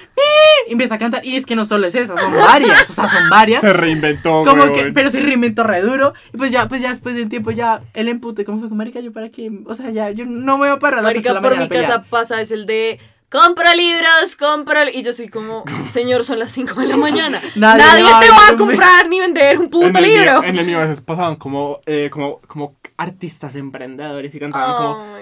y empieza a cantar. Y es que no solo es esa, son varias, o sea, son varias. Se reinventó, Como que, pero se reinventó re duro. Y pues ya, pues ya después de un tiempo ya el empute, ¿cómo fue con marica? Yo para qué, o sea, ya, yo no me voy a parar a las 8 de la mañana mi a pelear. casa pasa es el de compro libros, compro li-". y yo soy como, señor, son las 5 de la mañana. <laughs> Nadie Nadie, va a te va a comprar ni vender un en puto el libro. en el mío a veces pasaban como, eh, como, como artistas emprendedores y cantaban como.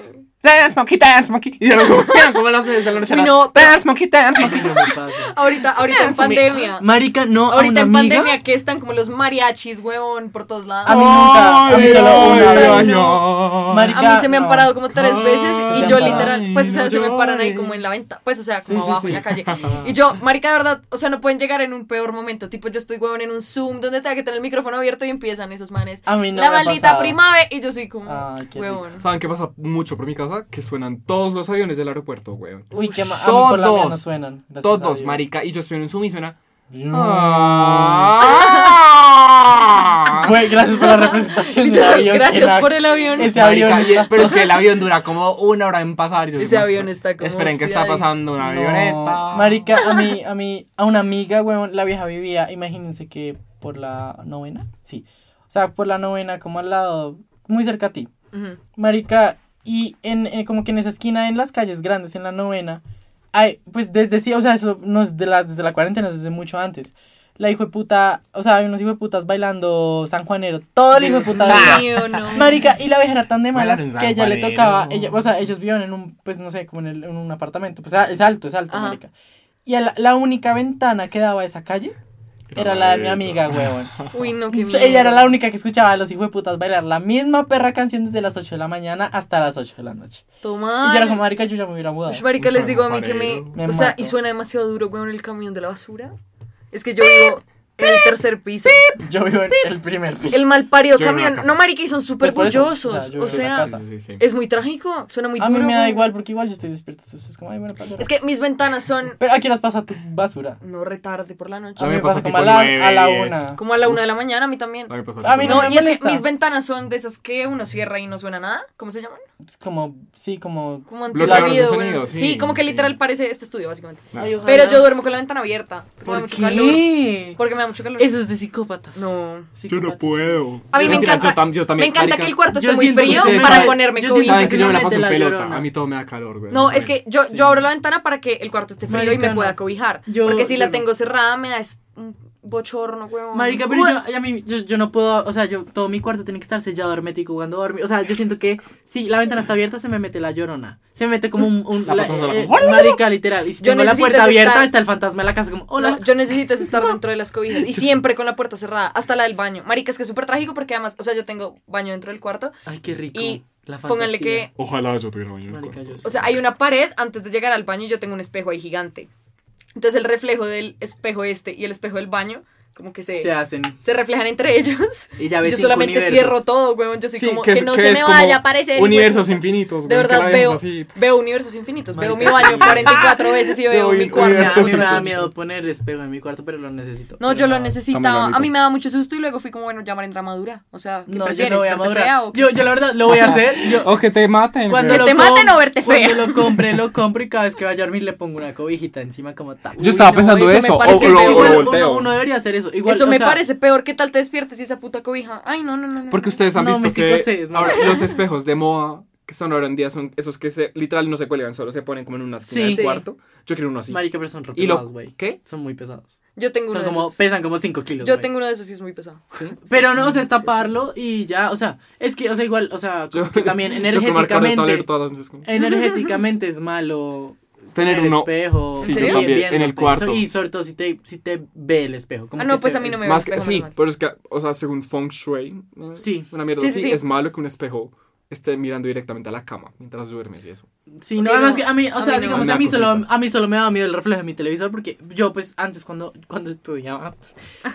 Dance Monkey, Dance Monkey. Y eran como, eran como las veces de la noche. No. Dance Monkey, Dance Monkey. No me pasa. Ahorita, ahorita en pandemia. Marica, no, Ahorita en amiga. pandemia que están como los mariachis, huevón, por todos lados. A mí nunca, a mí solo una vez. A mí se me han parado como tres veces y yo literal, pues o sea, se me paran ahí como en la venta, pues o sea, como sí, abajo sí. en la calle. <laughs> Y yo, marica, de verdad, o sea, no pueden llegar en un peor momento, tipo yo estoy huevón en un Zoom donde tenga que tener el micrófono abierto y empiezan esos manes. A mí no la maldita primavera y yo soy como huevón. ¿Saben qué pasa mucho por mi casa? Que suenan todos los aviones del aeropuerto, weón. Uy, qué ma- a mí por la mía no Todos. suenan. Todos, marica. Y yo estoy en un Zoom y suena. Güey, gracias por la representación del avión. Gracias que por el avión. Ese Marica, avión está- pero es que el avión dura como una hora en pasar. y yo Ese más- avión está como Esperen, ¿qué está pasando? Una No, avioneta. Marica, a mí, a mí, a una amiga, weón, la vieja vivía, imagínense que por la novena, sí. O sea, por la novena, como al lado, muy cerca a ti. Marica, y en, eh, como que en esa esquina, en las calles grandes, en la novena, hay, pues desde sí, o sea, eso no es de la, desde la cuarentena, es desde mucho antes. La hijo de puta, o sea, hay unos hijos de putas bailando San Juanero, todo el hijo de puta. Mío, no. Marica, y la vieja era tan de malas que ella le tocaba, ella, o sea, ellos vivían en un, pues no sé, como en, el- en un apartamento, pues es alto, es alto, Ajá. marica. Y la, la única ventana que daba a esa calle era la de mi amiga, huevón. <laughs> Uy, no, qué Ella era la única que escuchaba a los hijos de putas bailar la misma perra canción desde las 8 de la mañana hasta las 8 de la noche. Toma. Y yo era como, marica, yo ya me hubiera mudado. Ush, marica, les digo a mí que me... Me o sea, mato. y suena demasiado duro, weón, el camión de la basura. Es que yo vivo el tercer piso. Yo vivo en el primer piso. El mal parido Yo vivo en la camión. casa. No, marica, y son súper Pues por eso, bullosos. o sea, yo O vivo en la sea, casa. Sí, sí, sí. es muy trágico. Suena muy a duro. mí me da igual porque igual yo estoy despierto, entonces es como, ay, bueno, pasa. Es que mis ventanas son... Pero aquí nos pasa tu basura. No retarde por la noche. A mí me pasa tipo como a la, nueve, a la diez. una. Como a la una de la mañana, a mí también. A mí, pasa A mí No, me y es que molesta. mis ventanas son de esas que uno cierra y no suena nada. ¿Cómo se llaman? Es como, sí, como... Como bueno, sí, sí, como que sí. literal parece este estudio, básicamente. Ay, ojalá. Pero yo duermo con la ventana abierta. Porque me da ¿Por mucho calor. qué? Porque me da mucho calor. Eso es de psicópatas. No. Yo no puedo. A mí me Mentira, encanta, Yo, tam- yo también, me encanta marica, que el cuarto esté muy siento que frío ustedes para saben- ponerme yo cobijas. siento Sabes que yo me la paso en la pelota. llorona. A mí todo me da calor, güey. No, es que yo, Sí. yo abro la ventana para que el cuarto esté frío y Marica, me pueda cobijar. Yo- porque si yo la no. tengo cerrada me da es un bochorno, huevón. Marica, pero yo, a mí, yo, yo no puedo, o sea, yo, todo mi cuarto tiene que estar sellado hermético cuando dormir. O sea, yo siento que si la ventana está abierta se me mete la llorona. Se me mete como un, un- La la- eh, marica, literal. Y si Yo tengo la puerta abierta, estar- está el fantasma de la casa como, hola. No, yo necesito es estar <laughs> dentro de las cobijas y siempre con la puerta cerrada, hasta la del baño. Marica, es que es súper trágico porque además, o sea, yo tengo baño dentro del cuarto Ay, qué rico. y la pónganle que, Ojalá yo tuviera baño. en el Marica, cuarto. yo o sea, hay una pared antes de llegar al baño y yo tengo un espejo ahí gigante. Entonces el reflejo del espejo este y el espejo del baño como que se, se hacen. se reflejan entre ellos. <laughs> Y ya ves yo solamente universos. cierro todo, huevón. Yo soy Sí, como que, es- no que se me vaya a aparecer. Universos infinitos. De güey, que verdad veo, así. veo universos infinitos. Veo mi baño <laughs> 44 veces y veo Veo mi cuarto. Me da- a mí me da Universos miedo poner espejo en mi cuarto, pero lo necesito. No, yo lo lo necesitaba. A mí me da mucho susto y luego fui como, bueno, llamar en madura. O sea, ¿qué No, yo no voy a ¿Verte madurar. fea o qué? Yo, yo la verdad lo voy a <laughs> hacer. Yo, O que te maten. Cuando lo te maten o verte fea. Cuando lo compre, lo compro y cada vez que vaya a dormir le pongo una cobijita encima como tal. Yo estaba pensando eso uno debería hacer eso. Igual, Eso me sea, parece peor. ¿Qué tal te despiertes y esa puta cobija? Ay, no, no, no. no. Porque ustedes han No, visto que ahora los <laughs> espejos de moda que están ahora en día son esos que se, literal no se cuelgan, solo se ponen como en una esquina Sí. del Sí. cuarto. Yo quiero uno así. Marica, pero son re pesados, güey. ¿Qué? Son muy pesados. Yo tengo uno Son de como, esos. pesan como 5 kilos. Yo tengo uno de esos y es muy pesado. ¿Sí? Pero no, o sea, es taparlo y ya, o sea, es que, o sea, igual, o sea, como que también <laughs> yo de energéticamente, todas noches, como- energéticamente es malo Tener uno- espejo. Sí, yo también, en el cuarto. Y sobre todo si te, si te ve el espejo. como Ah, que no, pues a mí no me ve. Más que, espejo sí, pero es que, o sea, según Feng Shui, ¿no? Sí. una mierda Sí, sí, así, sí. es malo que un espejo esté mirando directamente a la cama mientras duermes y eso. Sí, no, además no, que a mí, o a sea, mí no. digamos, Me a mí, solo, a mí solo me daba miedo el reflejo de mi televisor porque yo, pues, antes cuando, cuando estudiaba,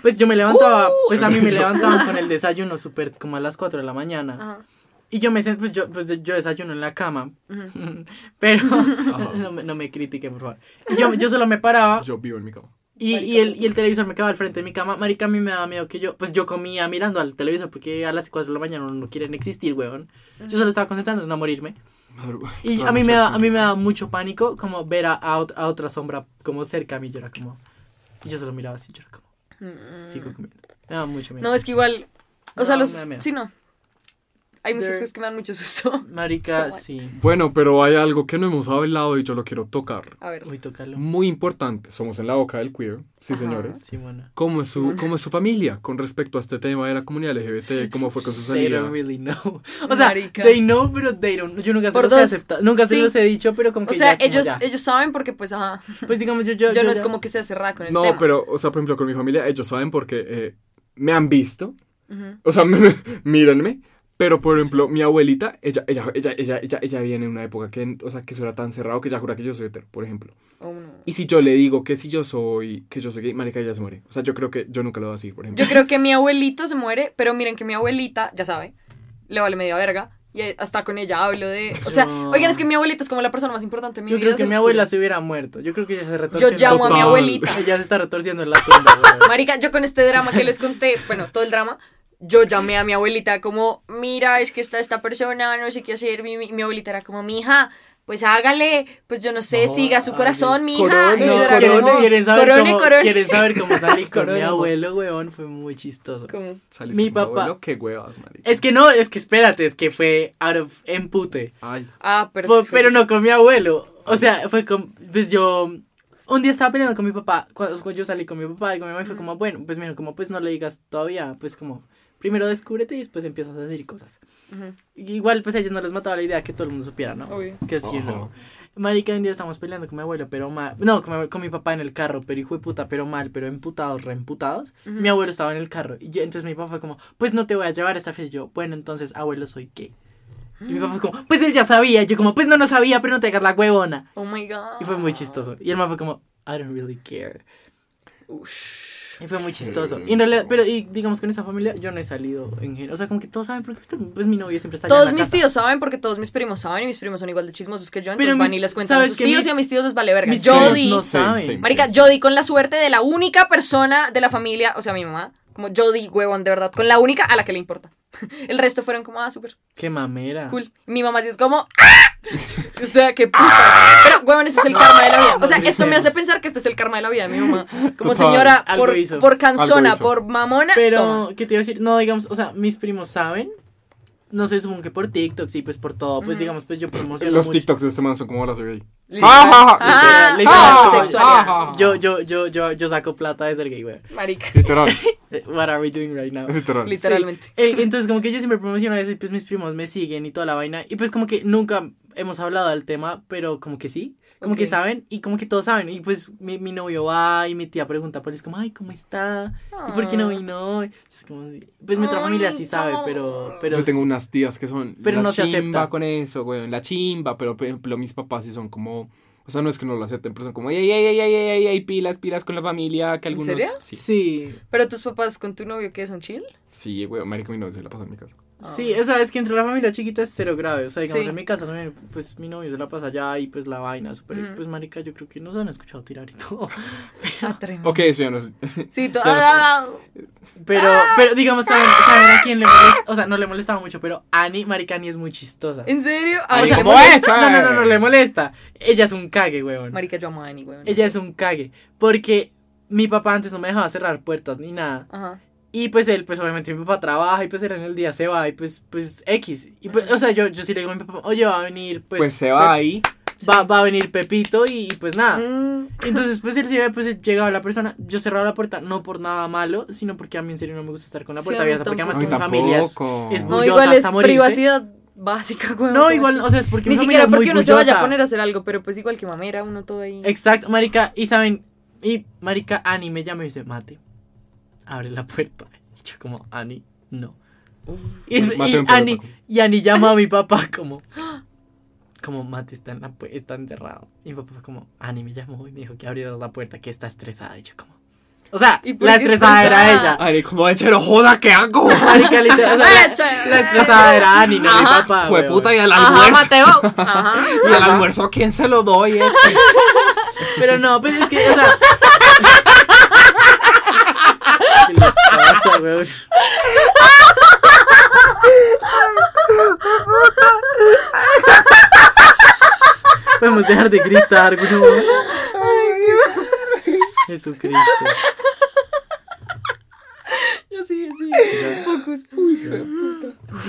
pues yo me levantaba, <laughs> pues a mí me levantaban con el desayuno súper como a las 4 de la mañana. Ajá. Y yo me pues yo, pues yo desayuno en la cama, <laughs> pero <laughs> no, me- no me critiquen, por favor. Y yo, yo solo me paraba, Yo vivo en mi cama. Y, y, el, y el televisor me quedaba al frente de mi cama. Marica, a mí me daba miedo que yo. Pues yo comía mirando al televisor porque a las 4 de la mañana no, no quieren existir, weón. Yo solo estaba concentrando en no morirme. Y a mí, me da, a mí me da mucho pánico como ver a, a, a otra sombra como cerca a mí. Yo era como. Y yo solo miraba así, yo era como. Sigo comiendo. Me da mucho miedo. Mm. No, es que igual. O sea, No, los. da miedo. Sí, no. Hay muchas There- cosas que me dan mucho susto. <laughs> Marica, Igual. sí. Bueno, pero hay algo que no hemos hablado y yo lo quiero tocar. A ver. Uy, tócalo. Muy importante, somos en la boca del queer, sí Ajá. señores. Sí, bueno. ¿Cómo es, su, <laughs> ¿Cómo es su familia con respecto a este tema de la comunidad LGBT? ¿Cómo fue con su They salida? don't really know. <laughs> O sea, Marica. they know, pero they don't. Yo nunca se los he aceptado. Nunca se Sí. los he dicho, pero como que O sea, ya es como ellos, ya. ellos saben porque, pues, ajá. Pues digamos, yo, yo, Yo no es ya- como que sea cerrada con el No, tema. pero, o sea, por ejemplo, con mi familia, ellos saben porque eh, me han visto. Ujú. O sea, me- me- mírenme. Pero, por ejemplo, mi abuelita, ella, ella, ella, ella, ella, ella viene en una época que, o sea, que eso era tan cerrado que ella jura que yo soy hetero, por ejemplo. Oh, no. Y si yo le digo que si yo soy, que yo soy gay, marica, ella se muere. O sea, yo creo que yo nunca lo voy a decir, por ejemplo. Yo creo que mi abuelito se muere, pero miren que mi abuelita, ya sabe, le vale media verga. Y hasta con ella hablo de. O sea, No. oigan, es que mi abuelita es como la persona más importante de mi Yo vida. creo que mi abuela se hubiera muerto. Yo creo que ella se retorció. Yo llamo a mi abuelita. <laughs> Ella se está retorciendo en la tumba. Marica, yo con este drama que les conté, bueno, todo el drama, yo llamé a mi abuelita como, mira, es que está esta persona, no sé qué hacer. Mi, mi, mi abuelita era como, mi hija, pues hágale, pues yo no sé, No, siga su corazón, mi hija. corone, No, quieren saber corone, cómo, corone. quieren saber cómo <laughs> salí con mi Corone. abuelo, weón. Fue muy chistoso. Saliste mi con papá- abuelo, qué huevas, marica. Es que no, es que espérate, es que fue out of empute. Ay. ah, perfecto. pero no con mi abuelo. O sea, fue con. Pues yo. Un día estaba peleando con mi papá. Cuando, cuando yo salí con mi papá y con mi mamá y fue como, bueno, pues mira, como pues no le digas todavía. Pues como, primero descúbrete y después empiezas a decir cosas. Igual, pues a ellos no les mataba la idea que todo el mundo supiera, ¿no? obvio. Que sí, Ajá. no. Marica, un día estamos peleando con mi abuelo, pero mal. No, con mi, con mi papá en el carro, pero hijo de puta, pero mal, pero emputados, reemputados. Mi abuelo estaba en el carro. Y yo- entonces mi papá fue como, pues no te voy a llevar a esta fiesta. Y yo, bueno, entonces, abuelo, soy gay. Y mi papá fue como, pues él ya sabía. Y yo como, pues no, no sabía, pero no te hagas la huevona. Oh my god. Y fue muy chistoso. Y el man fue como, I don't really care. Y fue muy chistoso. Y en realidad, pero y digamos con esa familia, yo no he salido en general. O sea, como que todos saben, porque pues mi novio siempre está allá en Todos la mis casa. tíos saben porque todos mis primos saben y mis primos son igual de chismosos que yo. Pero Entonces van mis- y les cuentan a ¿sabes sus tíos mis- y a mis tíos les vale verga. Mis Yo di. no saben. same. Marica, yo di con la suerte de la única persona de la familia, o sea, mi mamá, como yo di, huevón, de verdad, con la única a la que le importa. <laughs> El resto fueron como, ah, súper Qué mamera. cool. Mi mamá sí es como, ¡ah! O sea, qué puta. Pero, huevón, ese es el karma de la vida. O sea, esto me hace pensar que este es el karma de la vida de mi mamá. Como señora, Algo por, hizo. por Algo hizo. por mamona. Pero, toma. ¿qué te iba a decir? No, digamos, o sea, mis primos saben. No sé, supongo que por TikTok, sí, pues por todo. Pues digamos, pues yo promociono Los mucho. TikToks de este man son como hola, soy gay. Sí. Ah, Ah, ah, literal, ah, Yo, yo, yo, yo, yo saco plata de ser gay, güey. Marica, Literal, <laughs> Eh, What are we doing right now? literal. literalmente. El- entonces, como que yo siempre promociono eso y pues mis primos me siguen y toda la vaina. Y pues como que nunca hemos hablado del tema, pero como que sí. Como que saben y como que todos saben. Y pues mi, mi novio va y mi tía pregunta por él. Es como, ay, ¿cómo está? ¿Y por qué no vino? Es como, pues mi otra Ay, familia sí sabe, pero... pero yo tengo unas tías que son Pero la no se chimba acepta. con eso, güey, la chimba, pero por ejemplo mis papás sí son como, o sea, no es que no lo acepten, pero son como, ey, ey, ey, ey, ey, ey, pilas, pilas con la familia, que ¿En serio? Sí, Sí, Pero tus papás con tu novio, ¿qué son chill? sí, güey, marica, mi novio se la pasa en mi casa. Sí, o sea, es que entre la familia chiquita es cero grave. O sea, digamos, Sí. en mi casa también, pues mi novio se la pasa allá y pues la vaina, súper... Ujú. Pues marica, yo creo que nos han escuchado tirar y todo. <laughs> Atremo. Ok, eso ya no es... Sí, to- <laughs> Ya lo sé. ah, Pero, pero digamos, ¿saben, ¿saben a quién le molesta? O sea, no le molestaba mucho, pero Annie, marica, Annie es muy chistosa. ¿En serio? Ay, o sea, ¿cómo es? No, no, no, no le molesta. Ella es un cague, weón. Marica, yo amo a Annie, weón. Ella es un cague. Porque mi papá antes no me dejaba cerrar puertas ni nada. Ajá. Y pues él, pues obviamente mi papá trabaja y pues era en el día se va y pues, pues X. Y pues, o sea, yo, yo sí le digo a mi papá, oye, va a venir, pues. Pues, se va ahí. Va, va a venir Pepito y, y, pues nada. Mm, Entonces, pues él se iba, pues llegaba la persona. Yo cerraba la puerta, no por nada malo, sino porque a mí en serio no me gusta estar con la Sí, puerta mí abierta. Porque además que mi familia es, es no, bullosa igual es hasta morirse. privacidad básica, weón. No, ¿cómo igual, así? o sea, es porque Ni mi siquiera es porque uno se vaya a poner a hacer algo, pero pues igual que mamera, uno todo ahí. Exacto, marica, y saben, y marica Ani me llama y dice, Mate, abre la puerta. <laughs> Y yo como, Ani, no. Y, es- y. Ani, y Ani llama a <laughs> mi papá como, <gasps> como Mate está, en la está enterrado. Y mi papá fue como, Ani me llamó y me dijo que abrieras la puerta, que está estresada. Y yo como, o sea, ¿Y la estresada era ella. Ay, como de chero, joda, ¿qué hago? <laughs> Marica, literal, o sea, la, Echa. la estresada era Ani, no mi Ajá. papá. Fue puta y al Ajá, almuerzo. Mateo. Ajá. ¿Y al almuerzo a quién se lo doy? eh? Pero no, pues es que, o sea, ¿Qué les pasa, weón? Podemos dejar de gritar, weón. Jesucristo. <laughs> Sí, sí. Focus.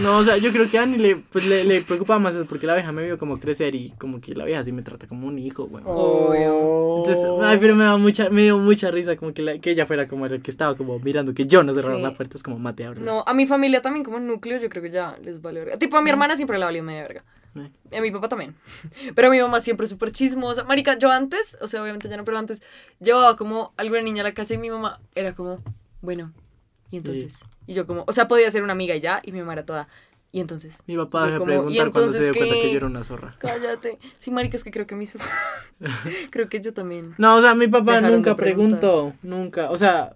No, o sea, yo creo que a Ani le, pues, le, le preocupa más porque la vieja me vio como crecer y como que la vieja sí me trata como un hijo, weón. Obvio. Entonces, ay, pero me da mucha, me dio mucha risa como que, la- que ella fuera como el que estaba como mirando que yo no cerrara Sí. la puerta, es como mate, abre. No, a mi familia también como núcleo yo creo que ya les vale verga. Tipo a mi hermana siempre le valió media verga. Eh. Y a mi papá también. <laughs> Pero mi mamá siempre súper chismosa. Marica, yo antes, o sea, obviamente ya no, pero antes llevaba como alguna niña a la casa y mi mamá era como, bueno, ¿y entonces? Y yo como, o sea, podía ser una amiga y ya, y mi mamá era toda, ¿y entonces? Mi papá ¿y preguntar cuando se dio cuenta que yo era una zorra. Cállate. Sí, marica, es que creo que mis... <laughs> creo que yo también. No, o sea, mi papá nunca preguntó, nunca, o sea,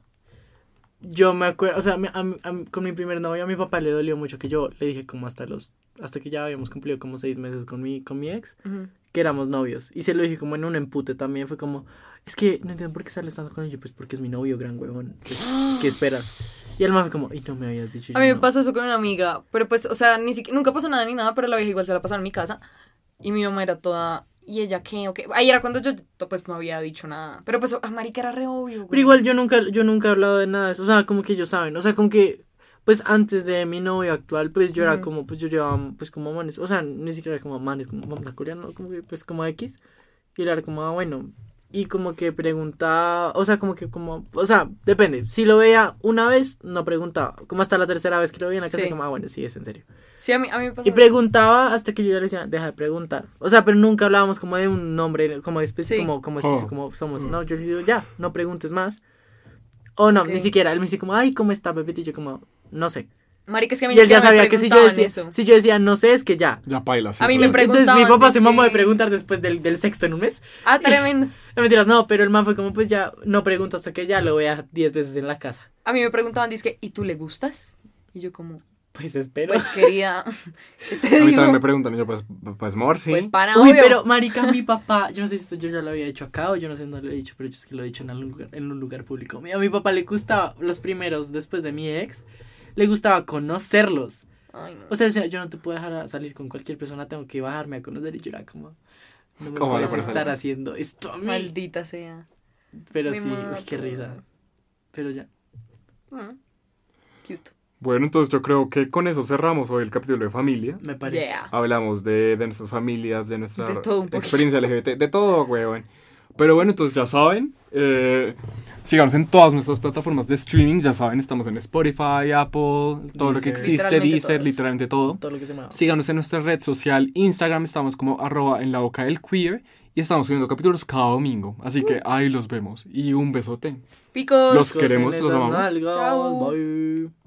yo me acuerdo, o sea, a a con mi primer novio a mi papá le dolió mucho que yo le dije como hasta los, hasta que ya habíamos cumplido como seis meses con mi, con mi ex, que éramos novios, y se lo dije como en un empute también, fue como, es que no entiendo por qué sales tanto con ella, pues porque es mi novio, gran huevón, <gasps> ¿qué esperas? Y el man fue como, y no me habías dicho. A mí me "No". pasó eso con una amiga, pero pues, o sea, ni siquiera, nunca pasó nada ni nada, pero la vieja igual se la pasaba en mi casa. Y mi mamá era toda, ¿y ella qué? ¿O qué? Ahí era cuando yo, pues, no había dicho nada. Pero pues, a marica era re obvio, güey. Pero igual yo nunca, yo nunca he hablado de nada de eso. O sea, como que ellos saben. O sea, como que, pues antes de mi novio actual, pues yo era Ujú. como, pues yo llevaba, pues como manes. O sea, ni siquiera era como manes, como vamos a coreano, como que, pues como X. Y era como, ah, bueno. Y como que preguntaba, o sea, como que como, o sea, depende. Si lo veía una vez, no preguntaba. Como hasta la tercera vez que lo veía en la casa, Sí. como, ah, bueno, sí, es en serio. Sí, a mí, a mí me pasó. Y preguntaba hasta que yo ya le decía, deja de preguntar. O sea, pero nunca hablábamos como de un nombre, como especie, Sí. como, como, Oh. especie, como somos. No, yo le digo, ya, no preguntes más. O no, Ok. ni siquiera. Él me dice como, ay, ¿cómo está, Pepito? Y yo como, no sé. Marica, es que a mí Y él ya me sabía que si yo decía, eso. si yo decía, no sé, es que ya. Ya paila, sí. A mí me Entonces mi papá se mamó de preguntar después del, del sexto en un mes. Ah, <laughs> tremendo. No mentiras, no, pero el man fue como, pues ya, no pregunto hasta que ya lo vea 10 veces en la casa. A mí me preguntaban, dizque, ¿y tú le gustas? Y yo como, Pues espero. pues quería, <laughs> ¿qué te A mí digo? también me preguntan, y yo, pues, pues, mor, sí. Pues para, Uy, obvio. pero marica, mi <laughs> papá, yo no sé si esto yo ya lo había dicho acá o yo no sé dónde lo he dicho, pero yo es que lo he dicho en algún lugar, en un lugar público. A mi papá le gustaba, los primeros después de mi ex, le gustaba conocerlos. Ay, no. O sea, decía, yo no te puedo dejar salir con cualquier persona, tengo que bajarme a conocer y yo era como, no me ¿Cómo puedes estar haciendo esto a mí. Maldita sea. Pero Me sí, uy, qué risa. Pero ya. Mm. Cute. Bueno, entonces yo creo que con eso cerramos hoy el capítulo de familia. Me parece. Yeah. Hablamos de, de nuestras familias, de nuestra De todo un experiencia LGBT, de todo, weón. Pero bueno, entonces ya saben, eh, síganos en todas nuestras plataformas de streaming, ya saben, estamos en Spotify, Apple, todo lo que existe, Literalmente Deezer, literalmente todo. Todo lo que se llama. Síganos en nuestra red social Instagram, estamos como arroba en la boca del queer y estamos subiendo capítulos cada domingo, así que ahí los vemos y un besote. Picos. Los queremos, los amamos. Chao. Bye.